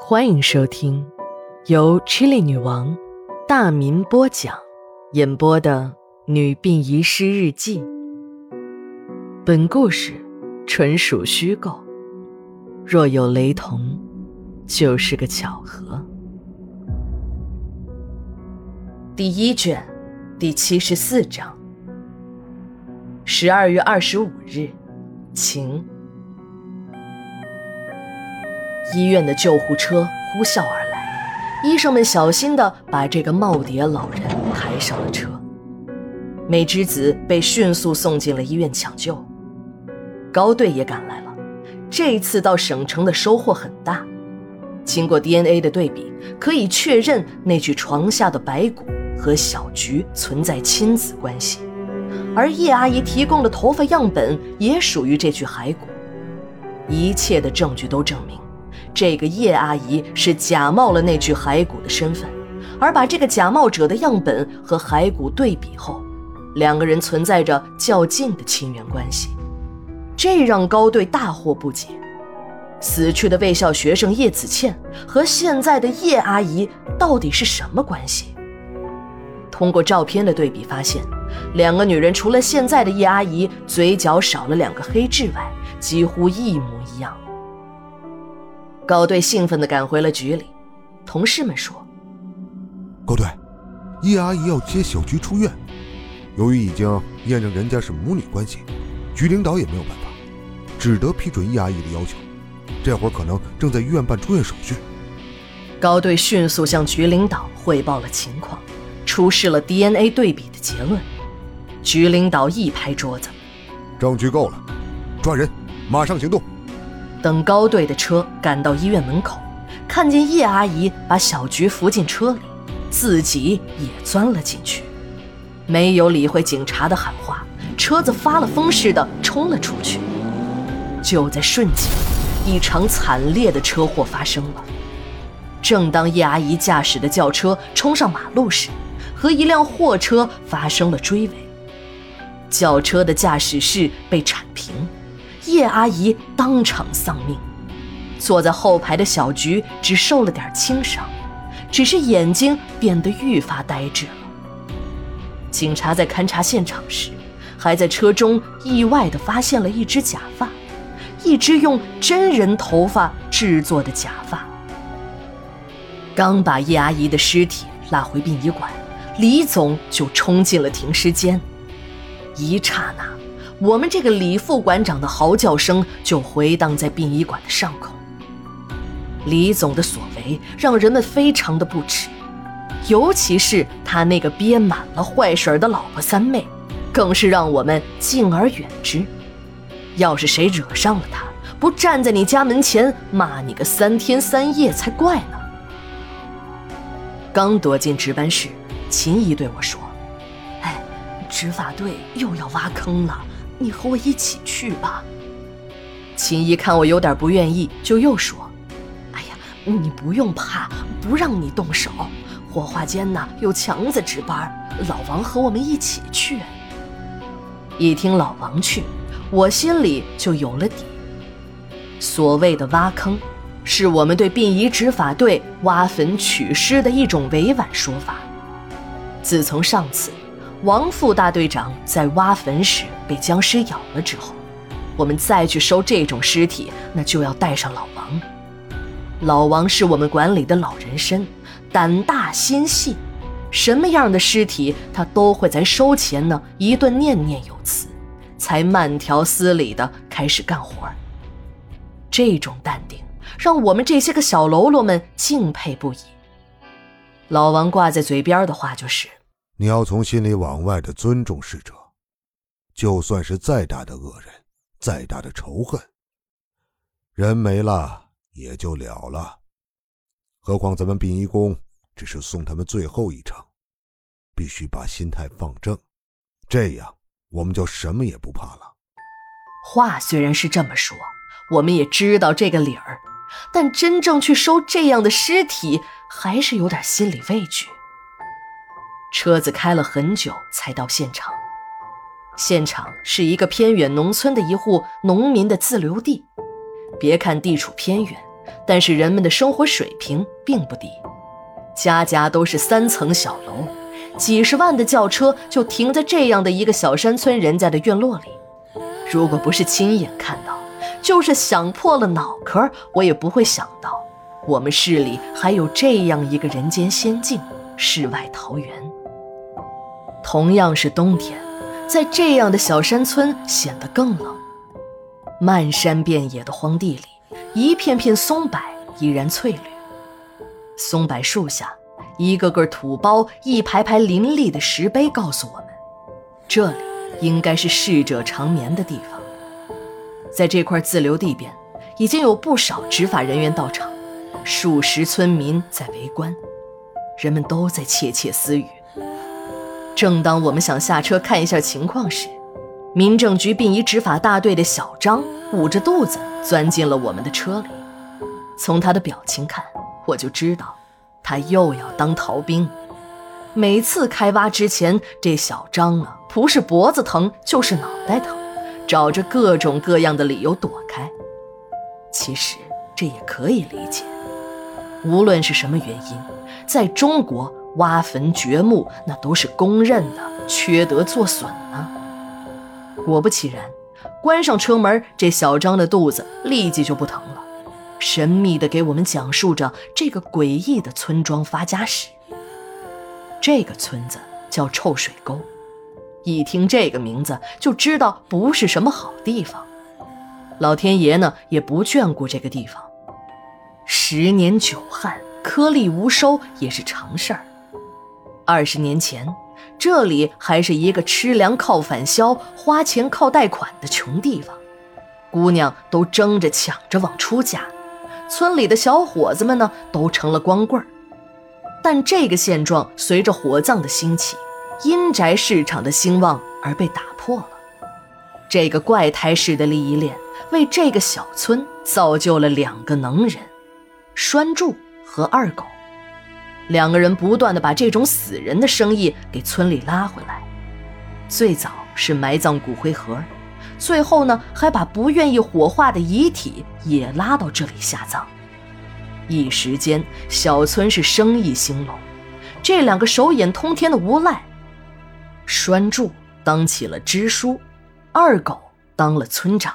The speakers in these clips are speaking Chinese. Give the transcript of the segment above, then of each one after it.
欢迎收听由 Chili 女王大民播讲、演播的《女病遗失日记》。本故事纯属虚构，若有雷同，就是个巧合。第一卷第七十四章。十二月二十五日，晴。医院的救护车呼啸而来，医生们小心地把这个耄耋老人抬上了车。美之子被迅速送进了医院抢救，高队也赶来了。这一次到省城的收获很大，经过 DNA 的对比，可以确认那具床下的白骨和小菊存在亲子关系。而叶阿姨提供的头发样本也属于这具骸骨，一切的证据都证明，这个叶阿姨是假冒了那具骸骨的身份，而把这个假冒者的样本和骸骨对比后，两个人存在着较近的亲缘关系，这让高队大惑不解：死去的卫校学生叶子倩和现在的叶阿姨到底是什么关系？通过照片的对比发现。两个女人除了现在的叶阿姨嘴角少了两个黑痣外，几乎一模一样。高队兴奋地赶回了局里，同事们说：“高队，叶阿姨要接小菊出院，由于已经验证人家是母女关系，局领导也没有办法，只得批准叶阿姨的要求。这会儿可能正在医院办出院手续。”高队迅速向局领导汇报了情况，出示了 DNA 对比的结论。局领导一拍桌子：“证据够了，抓人，马上行动。”等高队的车赶到医院门口，看见叶阿姨把小菊扶进车里，自己也钻了进去，没有理会警察的喊话，车子发了疯似的冲了出去。就在瞬间，一场惨烈的车祸发生了。正当叶阿姨驾驶的轿车冲上马路时，和一辆货车发生了追尾。轿车的驾驶室被铲平，叶阿姨当场丧命。坐在后排的小菊只受了点轻伤，只是眼睛变得愈发呆滞了。警察在勘察现场时，还在车中意外地发现了一只假发，一只用真人头发制作的假发。刚把叶阿姨的尸体拉回殡仪馆，李总就冲进了停尸间。一刹那，我们这个李副馆长的嚎叫声就回荡在殡仪馆的上空。李总的所为让人们非常的不耻，尤其是他那个憋满了坏水的老婆三妹，更是让我们敬而远之。要是谁惹上了他，不站在你家门前骂你个三天三夜才怪呢。刚躲进值班室，秦姨对我说。哎执法队又要挖坑了，你和我一起去吧。秦姨看我有点不愿意，就又说：“哎呀，你不用怕，不让你动手。火化间呢有强子值班，老王和我们一起去。”一听老王去，我心里就有了底。所谓的挖坑，是我们对殡仪执法队挖坟取尸的一种委婉说法。自从上次。王副大队长在挖坟时被僵尸咬了之后，我们再去收这种尸体，那就要带上老王。老王是我们管理的老人参，胆大心细，什么样的尸体他都会在收前呢一顿念念有词，才慢条斯理的开始干活。这种淡定让我们这些个小喽啰们敬佩不已。老王挂在嘴边的话就是。你要从心里往外的尊重逝者，就算是再大的恶人，再大的仇恨，人没了也就了了。何况咱们殡仪工只是送他们最后一程，必须把心态放正，这样我们就什么也不怕了。话虽然是这么说，我们也知道这个理儿，但真正去收这样的尸体，还是有点心理畏惧。车子开了很久才到现场，现场是一个偏远农村的一户农民的自留地。别看地处偏远，但是人们的生活水平并不低，家家都是三层小楼，几十万的轿车就停在这样的一个小山村人家的院落里。如果不是亲眼看到，就是想破了脑壳，我也不会想到，我们市里还有这样一个人间仙境——世外桃源。同样是冬天，在这样的小山村显得更冷。漫山遍野的荒地里，一片片松柏依然翠绿。松柏树下，一个个土包，一排排林立的石碑，告诉我们，这里应该是逝者长眠的地方。在这块自留地边，已经有不少执法人员到场，数十村民在围观，人们都在窃窃私语。正当我们想下车看一下情况时，民政局殡仪执法大队的小张捂着肚子钻进了我们的车里。从他的表情看，我就知道他又要当逃兵。每次开挖之前，这小张啊，不是脖子疼就是脑袋疼，找着各种各样的理由躲开。其实这也可以理解，无论是什么原因，在中国。挖坟掘墓，那都是公认的缺德作损呢。果不其然，关上车门，这小张的肚子立即就不疼了，神秘的给我们讲述着这个诡异的村庄发家史。这个村子叫臭水沟，一听这个名字就知道不是什么好地方。老天爷呢也不眷顾这个地方，十年久旱，颗粒无收也是常事儿。二十年前，这里还是一个吃粮靠返销、花钱靠贷款的穷地方，姑娘都争着抢着往出嫁，村里的小伙子们呢都成了光棍儿。但这个现状随着火葬的兴起、阴宅市场的兴旺而被打破了。这个怪胎式的利益链为这个小村造就了两个能人：栓柱和二狗。两个人不断的把这种死人的生意给村里拉回来，最早是埋葬骨灰盒，最后呢还把不愿意火化的遗体也拉到这里下葬。一时间，小村是生意兴隆。这两个手眼通天的无赖，栓柱当起了支书，二狗当了村长。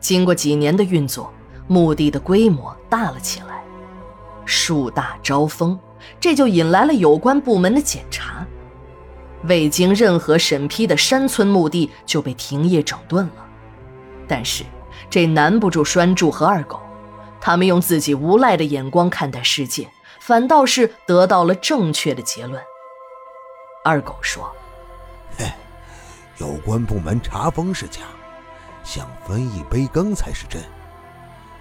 经过几年的运作，墓地的规模大了起来。树大招风，这就引来了有关部门的检查。未经任何审批的山村墓地就被停业整顿了。但是这难不住栓柱和二狗，他们用自己无赖的眼光看待世界，反倒是得到了正确的结论。二狗说：“嘿，有关部门查封是假，想分一杯羹才是真。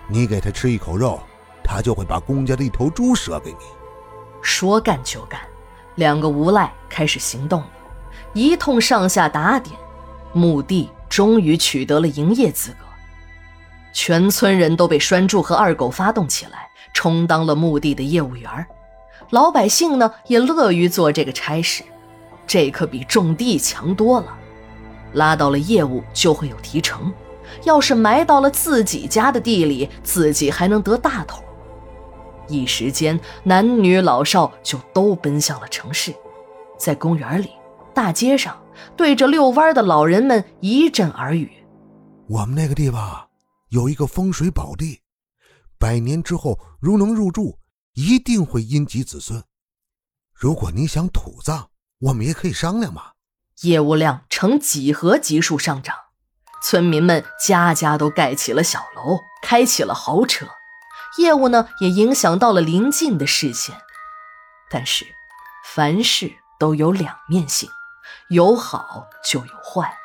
你给他吃一口肉。”他就会把公家的一头猪舍给你。说干就干，两个无赖开始行动了，一通上下打点，墓地终于取得了营业资格。全村人都被栓柱和二狗发动起来，充当了墓地的业务员老百姓呢，也乐于做这个差事，这可比种地强多了。拉到了业务就会有提成，要是埋到了自己家的地里，自己还能得大头。一时间，男女老少就都奔向了城市，在公园里、大街上，对着遛弯的老人们一阵耳语：“我们那个地方有一个风水宝地，百年之后如能入住，一定会荫及子孙。如果你想土葬，我们也可以商量嘛。”业务量呈几何级数上涨，村民们家家都盖起了小楼，开起了豪车。业务呢，也影响到了邻近的视线。但是，凡事都有两面性，有好就有坏。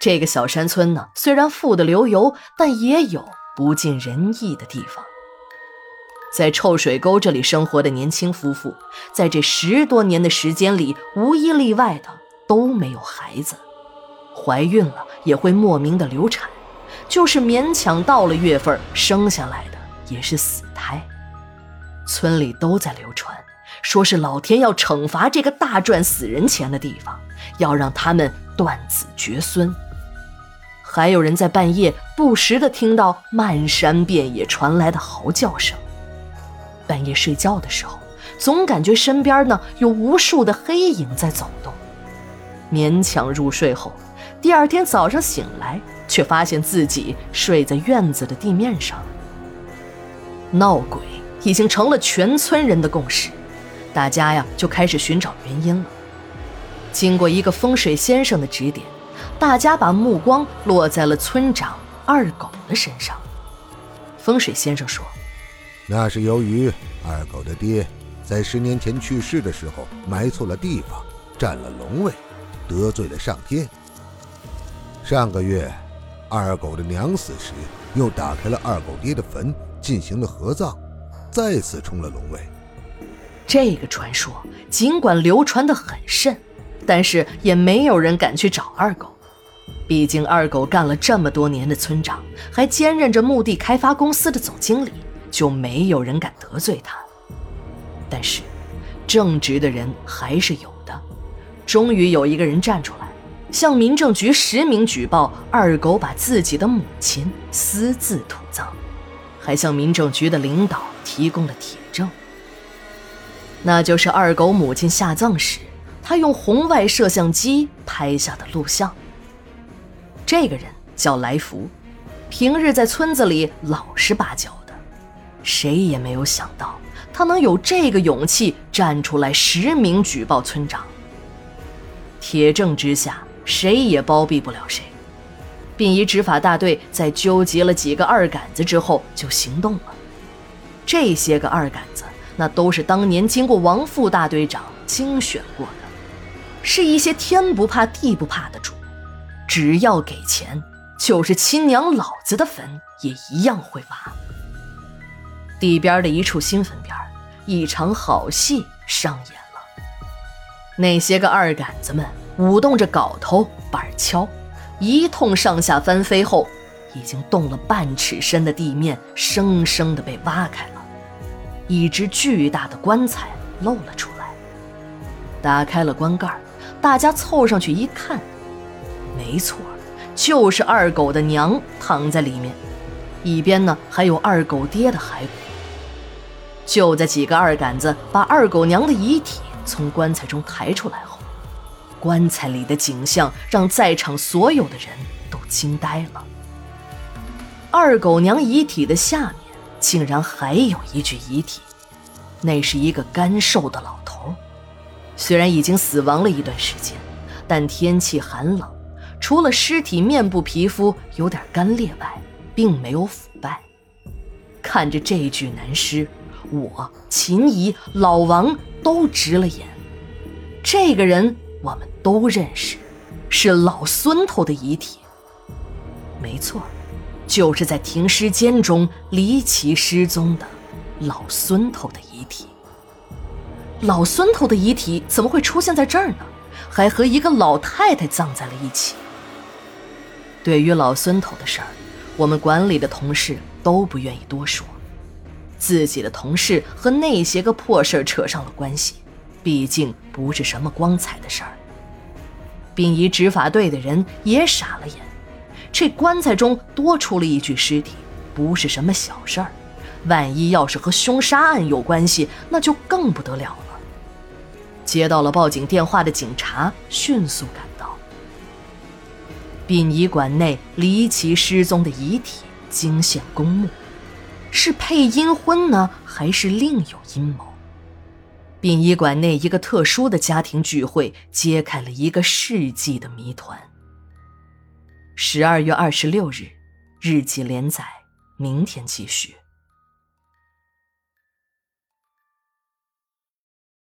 这个小山村呢，虽然富得流油，但也有不尽人意的地方。在臭水沟这里生活的年轻夫妇，在这十多年的时间里，无一例外的都没有孩子，怀孕了也会莫名的流产，就是勉强到了月份生下来的。也是死胎，村里都在流传，说是老天要惩罚这个大赚死人钱的地方，要让他们断子绝孙。还有人在半夜不时地听到漫山遍野传来的嚎叫声。半夜睡觉的时候，总感觉身边呢有无数的黑影在走动。勉强入睡后，第二天早上醒来，却发现自己睡在院子的地面上。闹鬼已经成了全村人的共识，大家呀就开始寻找原因了。经过一个风水先生的指点，大家把目光落在了村长二狗的身上。风水先生说：“那是由于二狗的爹在十年前去世的时候埋错了地方，占了龙位，得罪了上天。上个月，二狗的娘死时，又打开了二狗爹的坟，进行了合葬，再次冲了龙位。这个传说尽管流传得很甚。”但是也没有人敢去找二狗，毕竟二狗干了这么多年的村长，还兼任着墓地开发公司的总经理，就没有人敢得罪他。但是，正直的人还是有的。终于有一个人站出来，向民政局实名举报二狗把自己的母亲私自土葬，还向民政局的领导提供了铁证，那就是二狗母亲下葬时。他用红外摄像机拍下的录像。这个人叫来福，平日在村子里老实巴交的，谁也没有想到他能有这个勇气站出来实名举报村长。铁证之下，谁也包庇不了谁。殡仪执法大队在纠集了几个二杆子之后，就行动了。这些个二杆子，那都是当年经过王副大队长精选过的。是一些天不怕地不怕的主，只要给钱，就是亲娘老子的坟也一样会挖。地边的一处新坟边，一场好戏上演了。那些个二杆子们舞动着镐头板锹，一通上下翻飞后，已经动了半尺深的地面生生的被挖开了，一只巨大的棺材露了出来。打开了棺盖。大家凑上去一看，没错，就是二狗的娘躺在里面，一边呢还有二狗爹的骸骨。就在几个二杆子把二狗娘的遗体从棺材中抬出来后，棺材里的景象让在场所有的人都惊呆了。二狗娘遗体的下面竟然还有一具遗体，那是一个干瘦的老头。虽然已经死亡了一段时间，但天气寒冷，除了尸体面部皮肤有点干裂外，并没有腐败。看着这具男尸，我、秦姨、老王都直了眼。这个人我们都认识，是老孙头的遗体。没错，就是在停尸间中离奇失踪的老孙头的遗体。老孙头的遗体怎么会出现在这儿呢？还和一个老太太葬在了一起。对于老孙头的事儿，我们管理的同事都不愿意多说。自己的同事和那些个破事扯上了关系，毕竟不是什么光彩的事儿。殡仪执法队的人也傻了眼，这棺材中多出了一具尸体，不是什么小事儿。万一要是和凶杀案有关系，那就更不得了了。接到了报警电话的警察迅速赶到。殡仪馆内离奇失踪的遗体惊现公墓，是配阴婚呢，还是另有阴谋？殡仪馆内一个特殊的家庭聚会揭开了一个世纪的谜团。十二月二十六日，日记连载，明天继续。